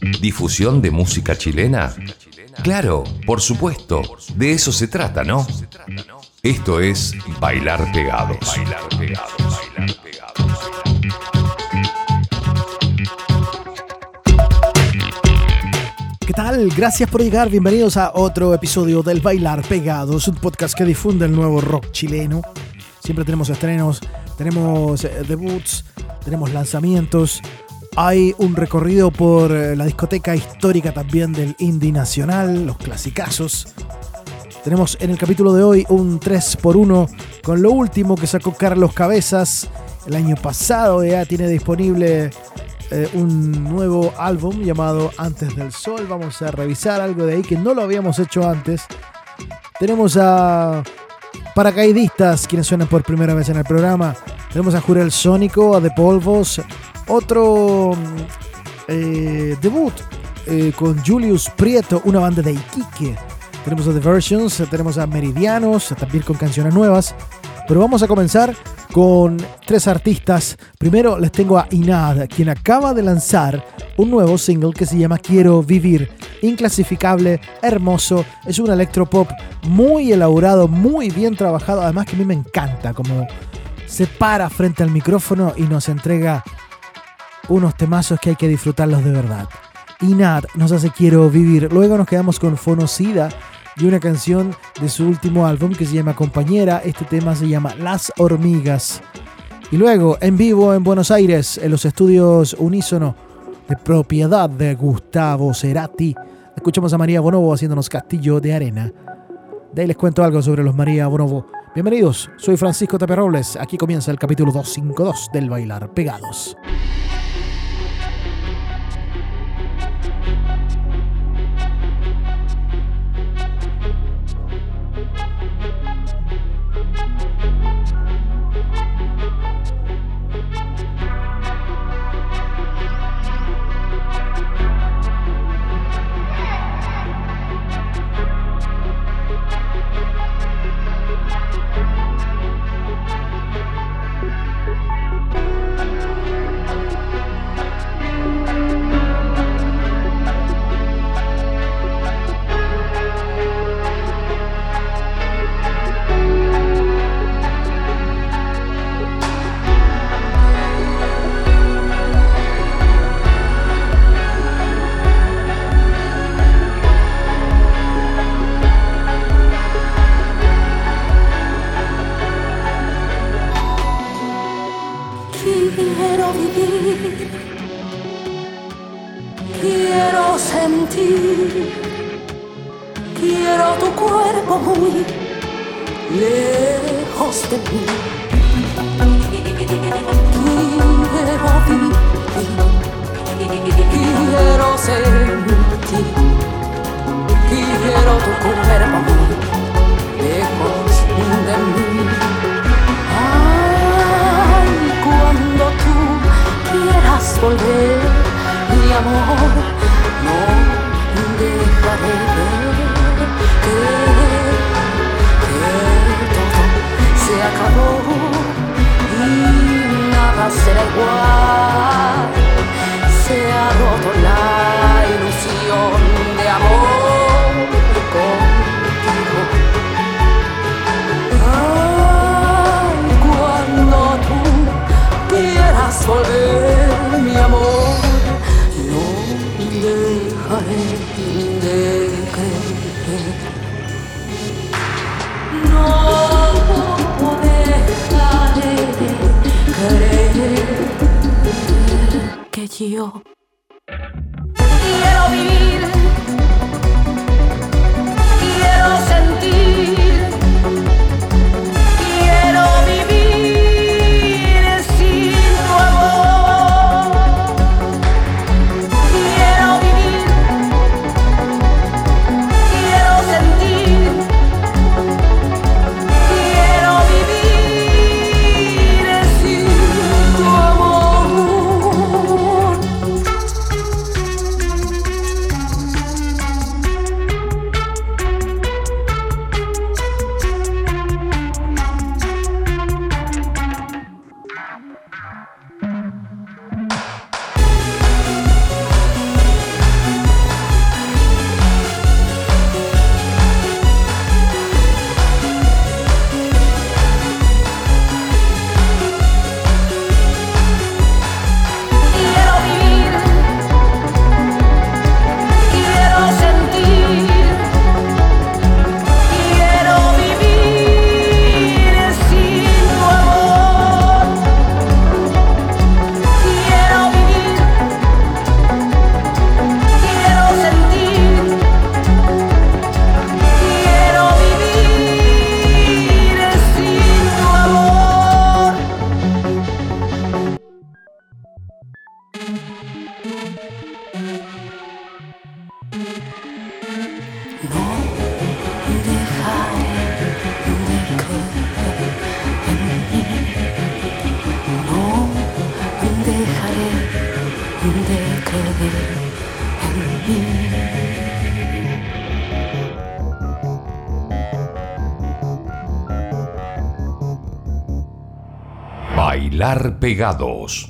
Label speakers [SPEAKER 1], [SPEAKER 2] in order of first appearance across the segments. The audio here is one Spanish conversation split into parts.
[SPEAKER 1] ¿Difusión de música chilena? Claro, por supuesto. De eso se trata, ¿no? Esto es Bailar Pegados.
[SPEAKER 2] ¿Qué tal? Gracias por llegar. Bienvenidos a otro episodio del Bailar Pegados, un podcast que difunde el nuevo rock chileno. Siempre tenemos estrenos, tenemos eh, debuts, tenemos lanzamientos. Hay un recorrido por eh, la discoteca histórica también del indie nacional, los clasicazos. Tenemos en el capítulo de hoy un 3x1 con lo último que sacó Carlos Cabezas el año pasado. Ya tiene disponible eh, un nuevo álbum llamado Antes del Sol. Vamos a revisar algo de ahí que no lo habíamos hecho antes. Tenemos a paracaidistas quienes suenan por primera vez en el programa. Tenemos a Jurel Sónico, a De Polvos, otro eh, debut eh, con Julius Prieto, una banda de Iquique. Tenemos a The Versions, tenemos a Meridianos, también con canciones nuevas. Pero vamos a comenzar con tres artistas. Primero les tengo a Inad, quien acaba de lanzar un nuevo single que se llama Quiero Vivir. Inclasificable, hermoso, es un electropop muy elaborado, muy bien trabajado. Además que a mí me encanta como se para frente al micrófono y nos entrega unos temazos que hay que disfrutarlos de verdad. Inad nos hace Quiero Vivir. Luego nos quedamos con Fonocida y una canción de su último álbum que se llama Compañera. Este tema se llama Las Hormigas. Y luego, en vivo en Buenos Aires, en los estudios Unísono, de propiedad de Gustavo Cerati, escuchamos a María Bonobo haciéndonos Castillo de Arena. De ahí les cuento algo sobre los María Bonobo. Bienvenidos, soy Francisco Taperrobles. Aquí comienza el capítulo 252 del Bailar Pegados.
[SPEAKER 3] qua se ha roto 주여 pegados.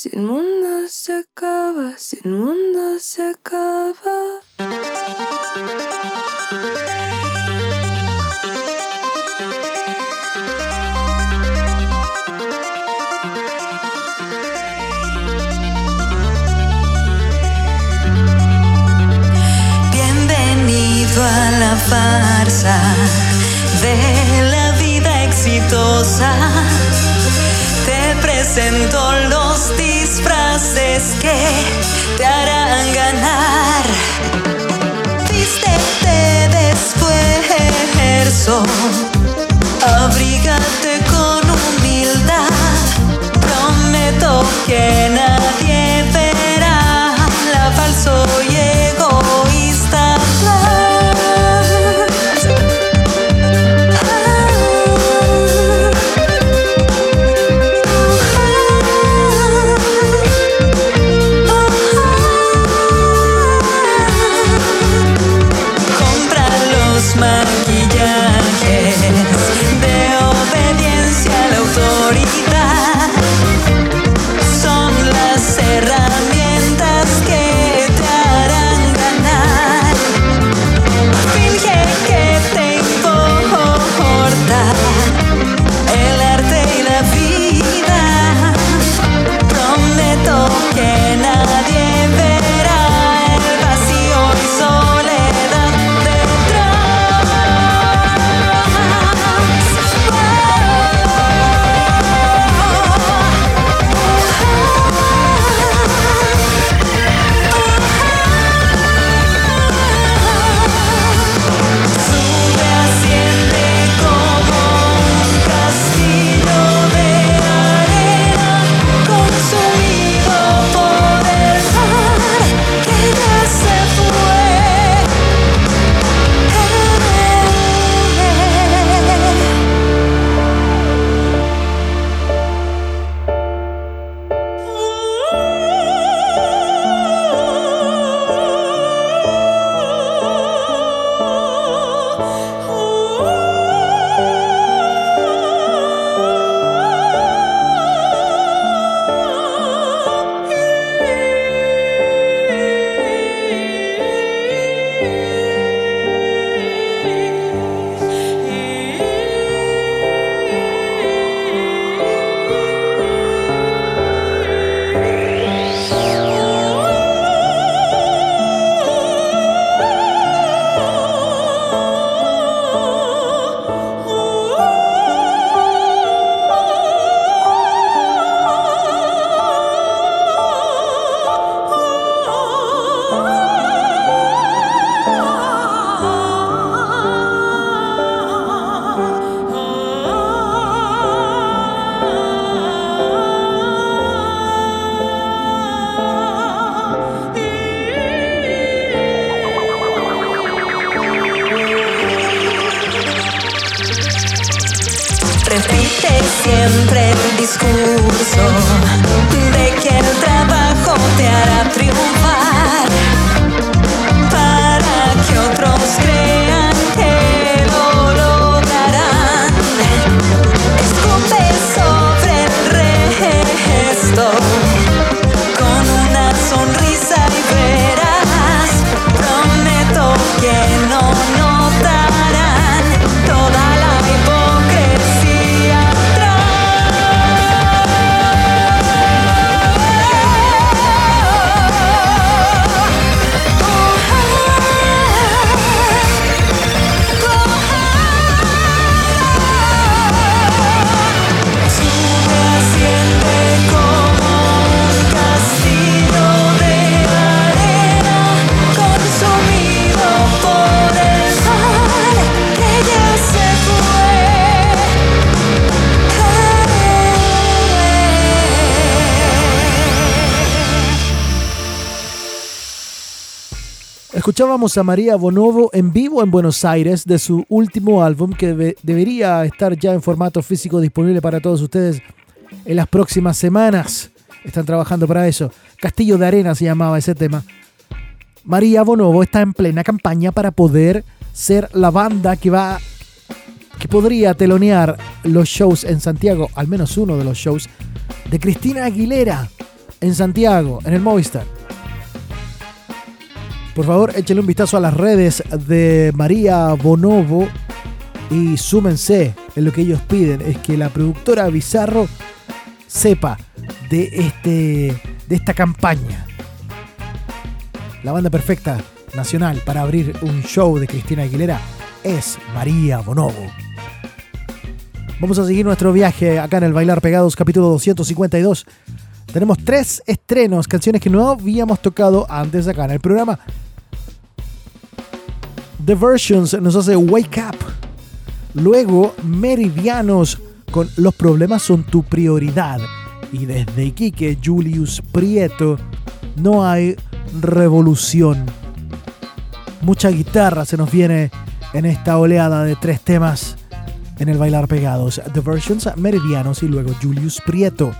[SPEAKER 3] Si el mundo se acaba, si el mundo se acaba.
[SPEAKER 4] Bienvenido a la farsa de la vida exitosa. Presento los disfraces que te harán ganar. Vístete de esfuerzo, abrígate con humildad. Prometo que nadie
[SPEAKER 2] Escuchábamos a María Bonovo en vivo en Buenos Aires de su último álbum que debe- debería estar ya en formato físico disponible para todos ustedes en las próximas semanas. Están trabajando para eso. Castillo de Arena se llamaba ese tema. María Bonovo está en plena campaña para poder ser la banda que va que podría telonear los shows en Santiago, al menos uno de los shows de Cristina Aguilera en Santiago, en el Movistar. Por favor, échenle un vistazo a las redes de María Bonovo y súmense en lo que ellos piden. Es que la productora Bizarro sepa de, este, de esta campaña. La banda perfecta nacional para abrir un show de Cristina Aguilera es María Bonovo. Vamos a seguir nuestro viaje acá en el Bailar Pegados, capítulo 252. Tenemos tres estrenos, canciones que no habíamos tocado antes acá en el programa. The Versions nos hace Wake Up. Luego Meridianos con Los problemas son tu prioridad. Y desde Iquique, Julius Prieto, no hay revolución. Mucha guitarra se nos viene en esta oleada de tres temas en el Bailar Pegados. The Versions, Meridianos y luego Julius Prieto.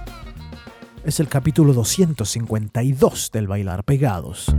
[SPEAKER 2] Es el capítulo 252 del Bailar Pegados.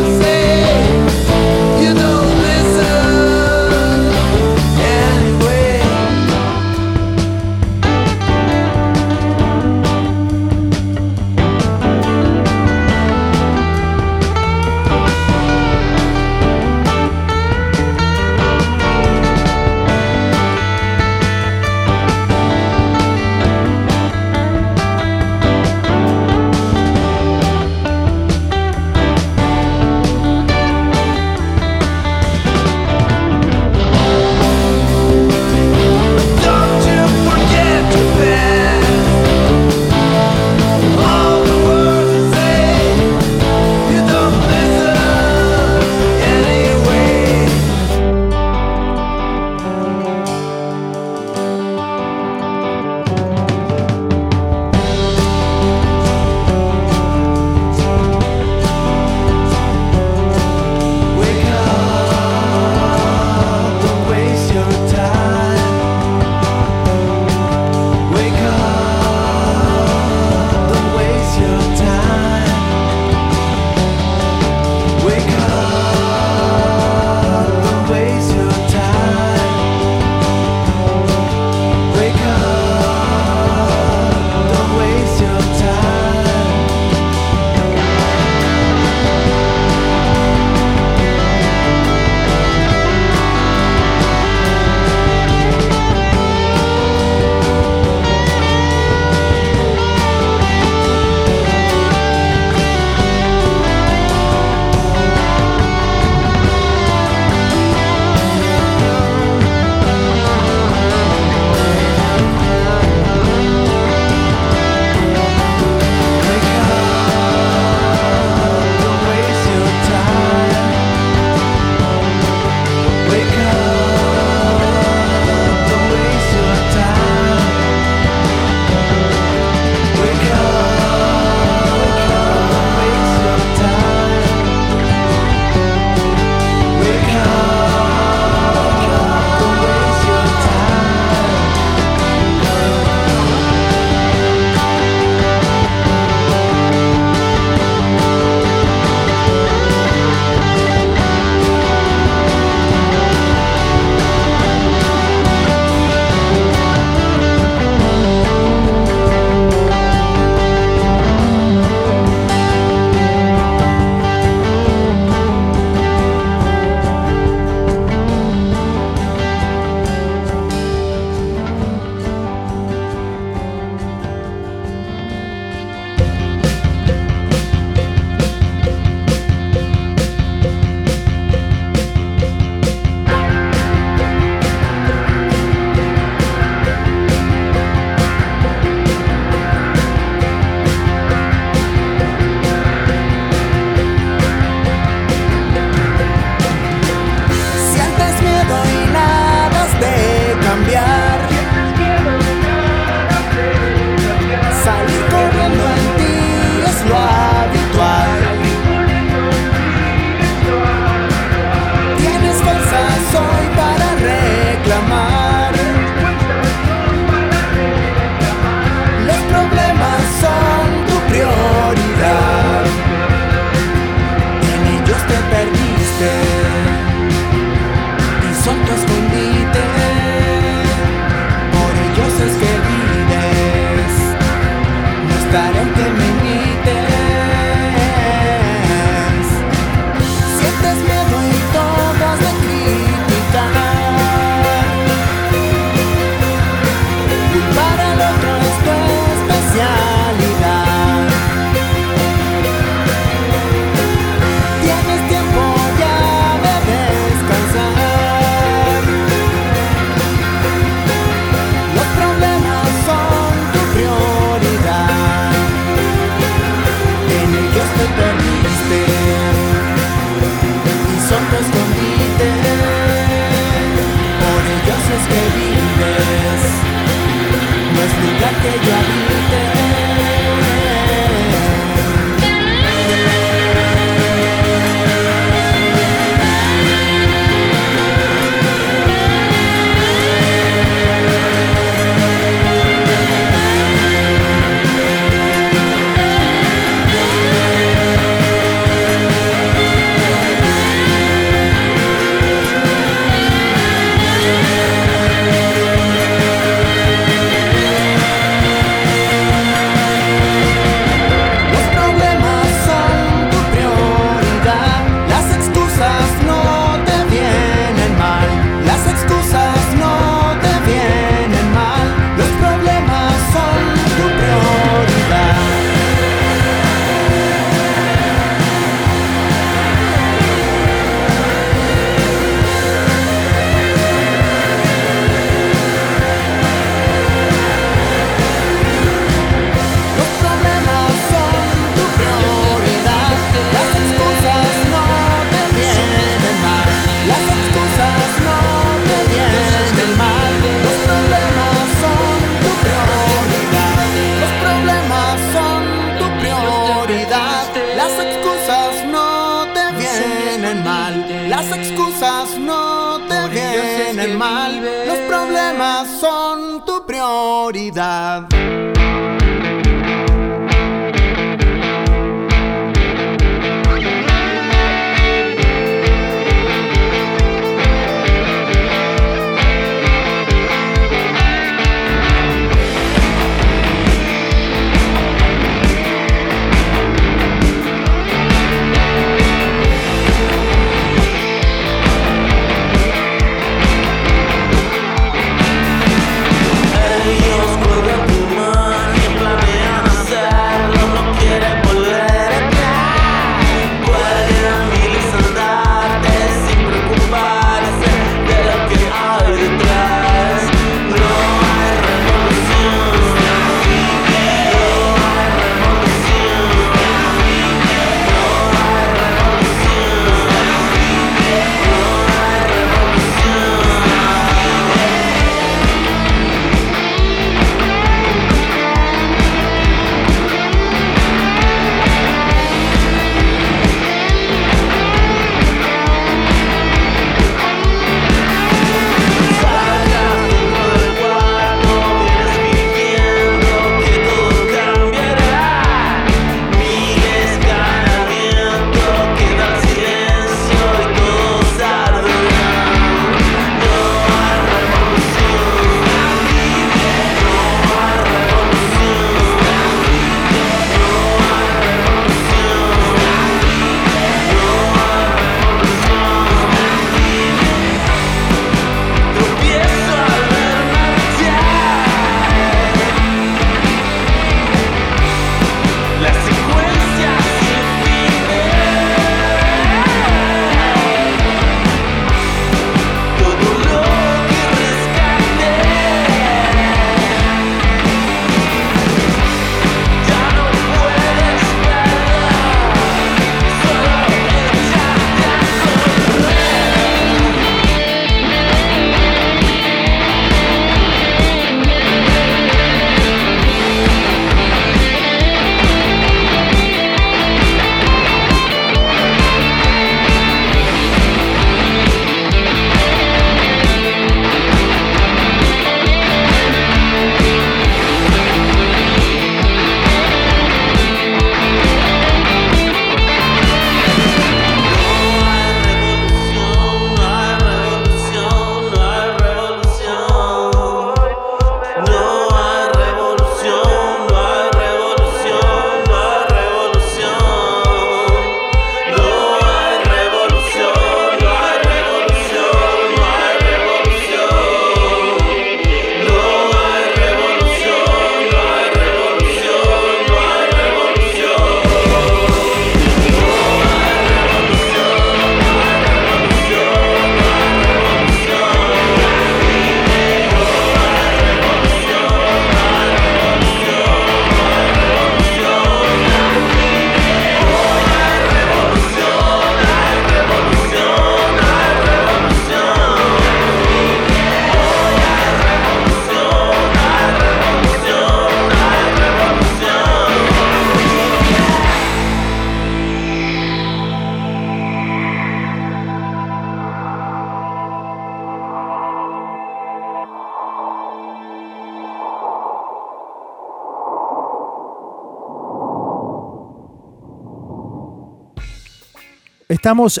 [SPEAKER 2] Estamos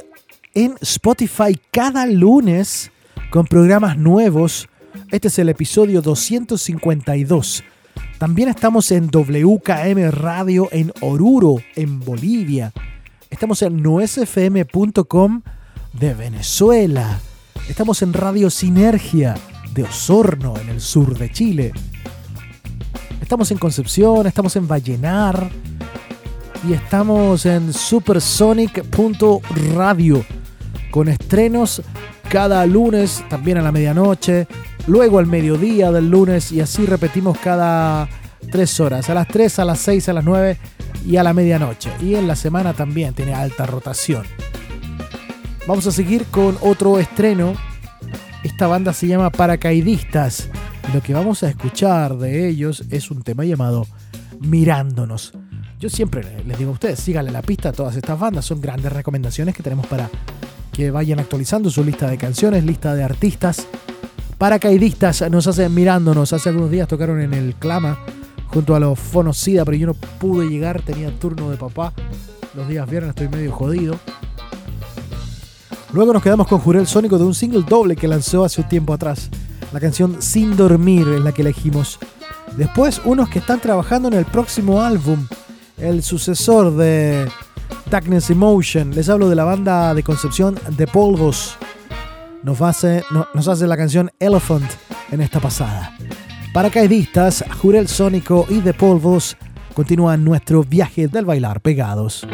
[SPEAKER 2] en Spotify cada lunes con programas nuevos. Este es el episodio 252. También estamos en WKM Radio en Oruro, en Bolivia. Estamos en nuesfm.com de Venezuela. Estamos en Radio Sinergia de Osorno, en el sur de Chile. Estamos en Concepción, estamos en Vallenar y estamos en supersonic.radio con estrenos cada lunes, también a la medianoche, luego al mediodía del lunes y así repetimos cada tres horas, a las 3, a las 6, a las 9 y a la medianoche. Y en la semana también tiene alta rotación. Vamos a seguir con otro estreno. Esta banda se llama Paracaidistas. Lo que vamos a escuchar de ellos es un tema llamado Mirándonos. Yo siempre les digo a ustedes, síganle la pista a todas estas bandas. Son grandes recomendaciones que tenemos para que vayan actualizando su lista de canciones, lista de artistas. Paracaidistas nos hacen mirándonos. Hace algunos días tocaron en el Clama junto a los Fonocida, pero yo no pude llegar, tenía turno de papá. Los días viernes estoy medio jodido. Luego nos quedamos con Jurel Sónico de un single doble que lanzó hace un tiempo atrás. La canción Sin Dormir es la que elegimos. Después unos que están trabajando en el próximo álbum, el sucesor de Darkness Emotion. Les hablo de la banda de Concepción de Polvos. Nos hace, no- nos hace la canción Elephant en esta pasada. Paracaidistas, Jurel Sónico y de Polvos continúan nuestro viaje del bailar pegados.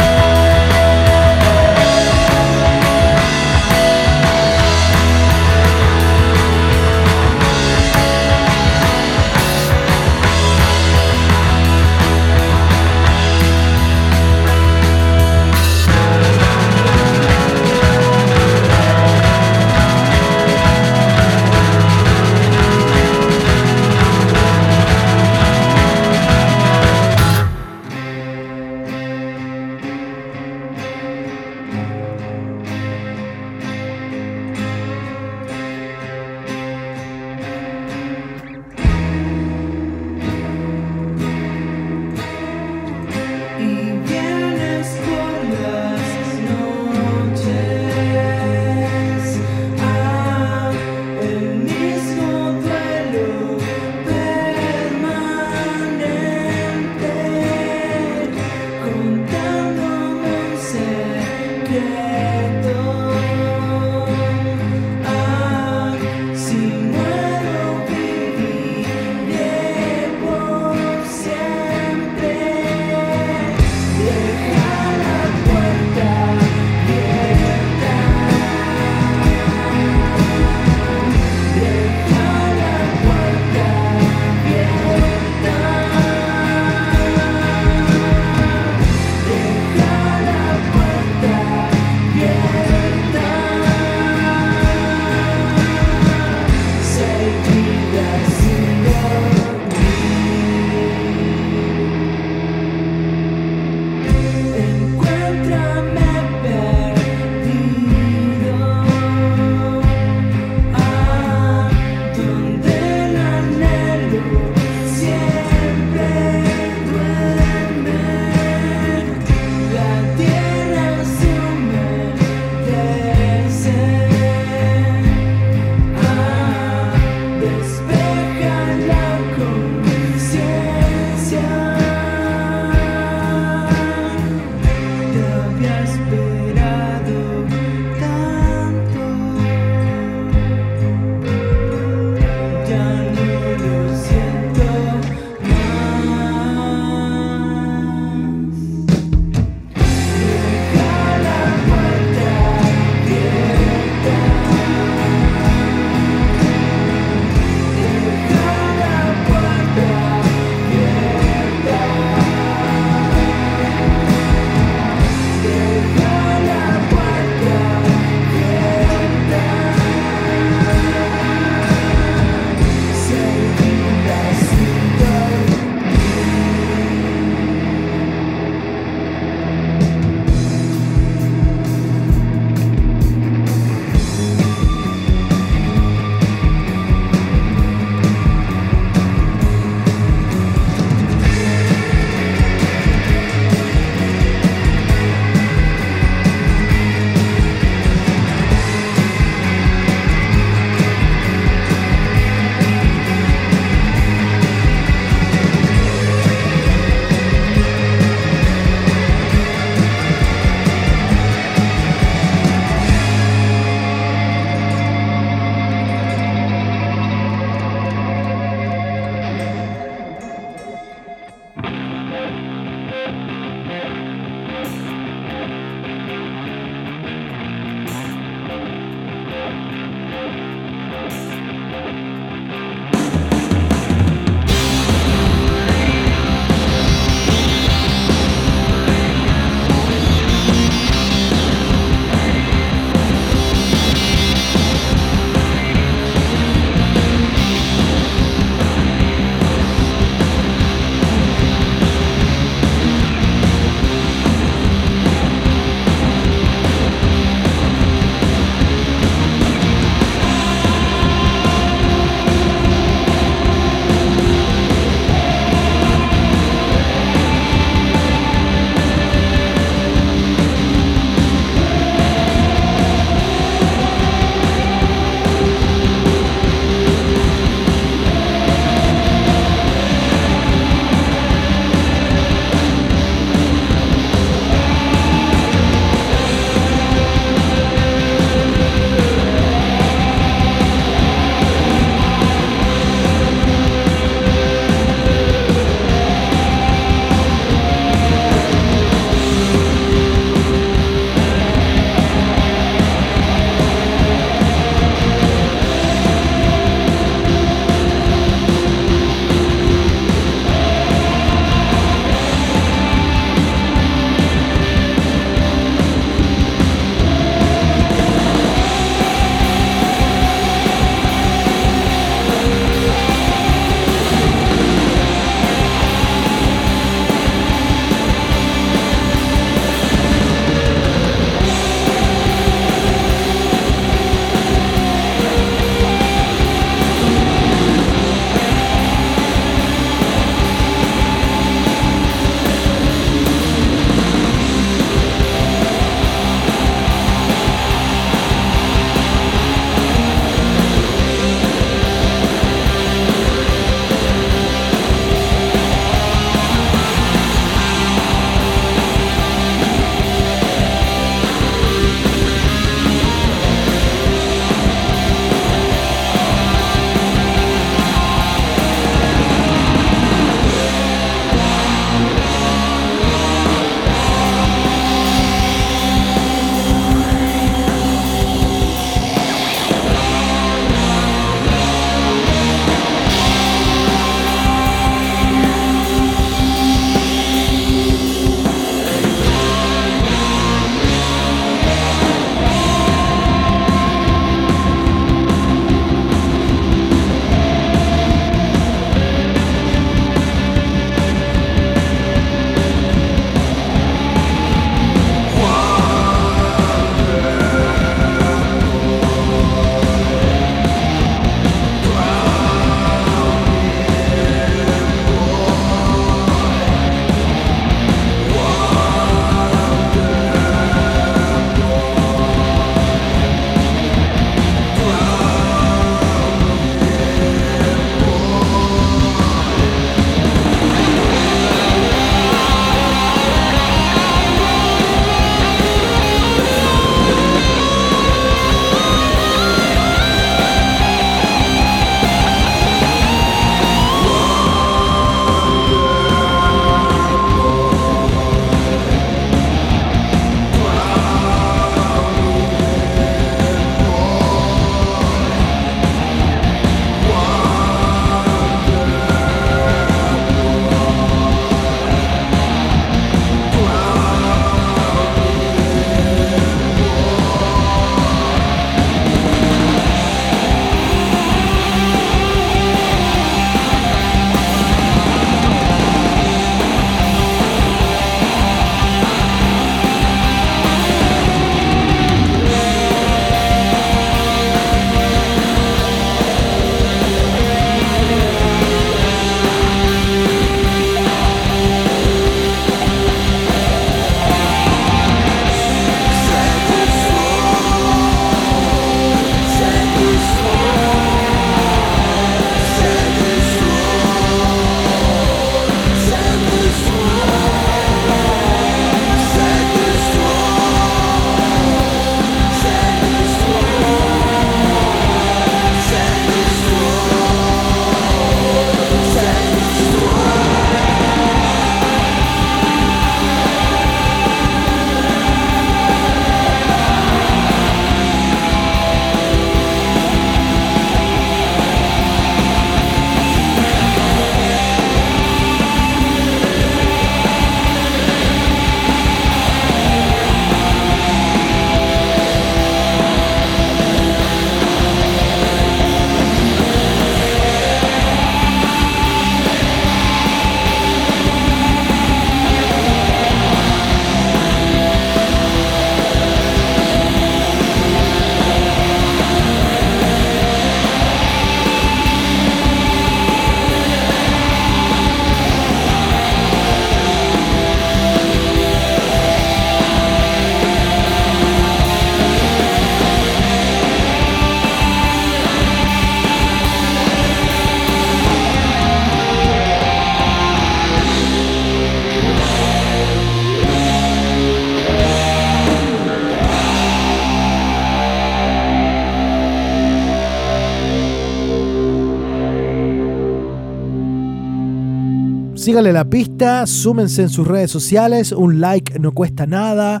[SPEAKER 2] Síganle la pista, súmense en sus redes sociales, un like no cuesta nada,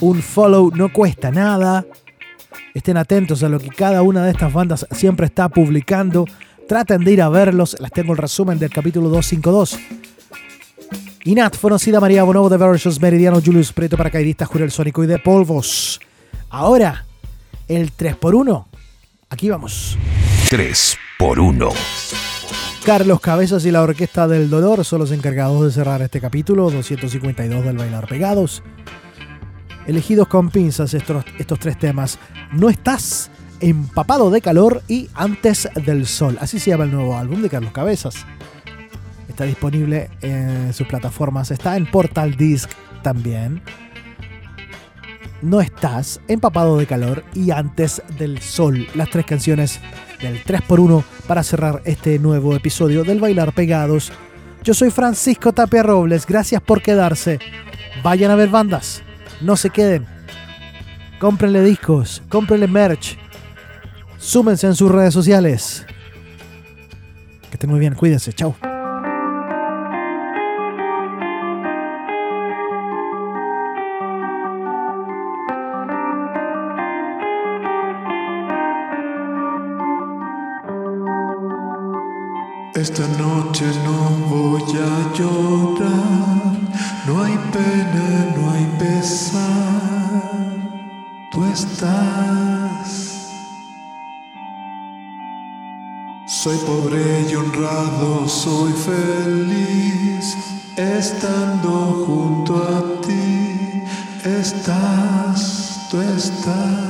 [SPEAKER 2] un follow no cuesta nada. Estén atentos a lo que cada una de estas bandas siempre está publicando. Traten de ir a verlos, les tengo el resumen del capítulo 252. Inat, Fonocida, María Bonobo de Versions, Meridiano, Julius Preto, Paracaidista, Jurel Sónico y de Polvos. Ahora, el 3x1. Aquí vamos.
[SPEAKER 1] 3 por 1.
[SPEAKER 2] Carlos Cabezas y la Orquesta del Dolor son los encargados de cerrar este capítulo 252 del Bailar Pegados. Elegidos con pinzas estos, estos tres temas. No estás empapado de calor y antes del sol. Así se llama el nuevo álbum de Carlos Cabezas. Está disponible en sus plataformas. Está en Portal Disc también. No estás empapado de calor y antes del sol. Las tres canciones del 3x1 para cerrar este nuevo episodio del Bailar Pegados. Yo soy Francisco Tapia Robles. Gracias por quedarse. Vayan a ver bandas. No se queden. Cómprenle discos. Cómprenle merch. Súmense en sus redes sociales. Que estén muy bien. Cuídense. Chao.
[SPEAKER 5] Esta noche no voy a llorar, no hay pena, no hay pesar, tú estás. Soy pobre y honrado, soy feliz, estando junto a ti, estás, tú estás.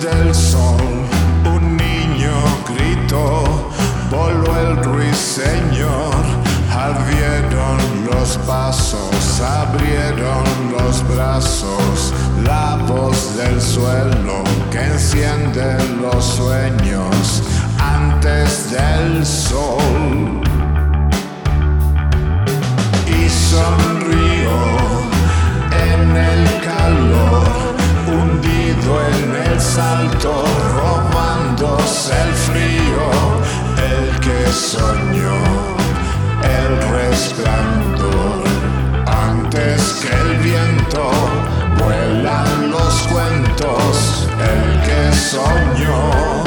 [SPEAKER 6] Del sol, un niño gritó, voló el ruiseñor, ardieron los pasos, abrieron los brazos, la voz del suelo que enciende los sueños antes del sol y sonrió en el calor, en el salto, robándose el frío, el que soñó el resplandor. Antes que el viento vuelan los cuentos, el que soñó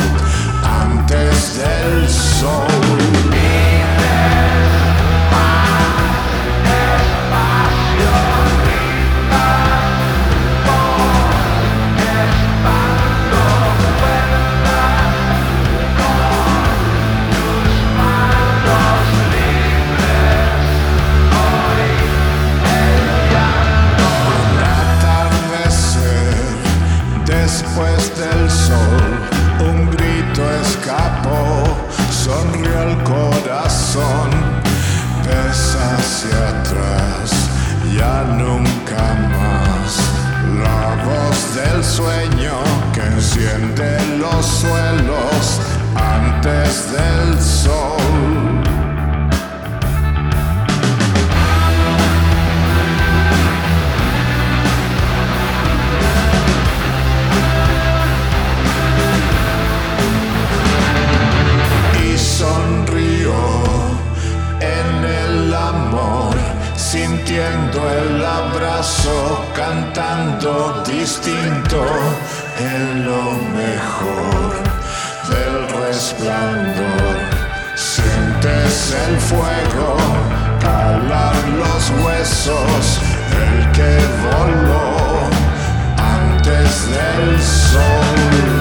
[SPEAKER 6] antes del sol. Cantando distinto en lo mejor del resplandor. Sientes el fuego, calar los huesos, el que voló antes del sol.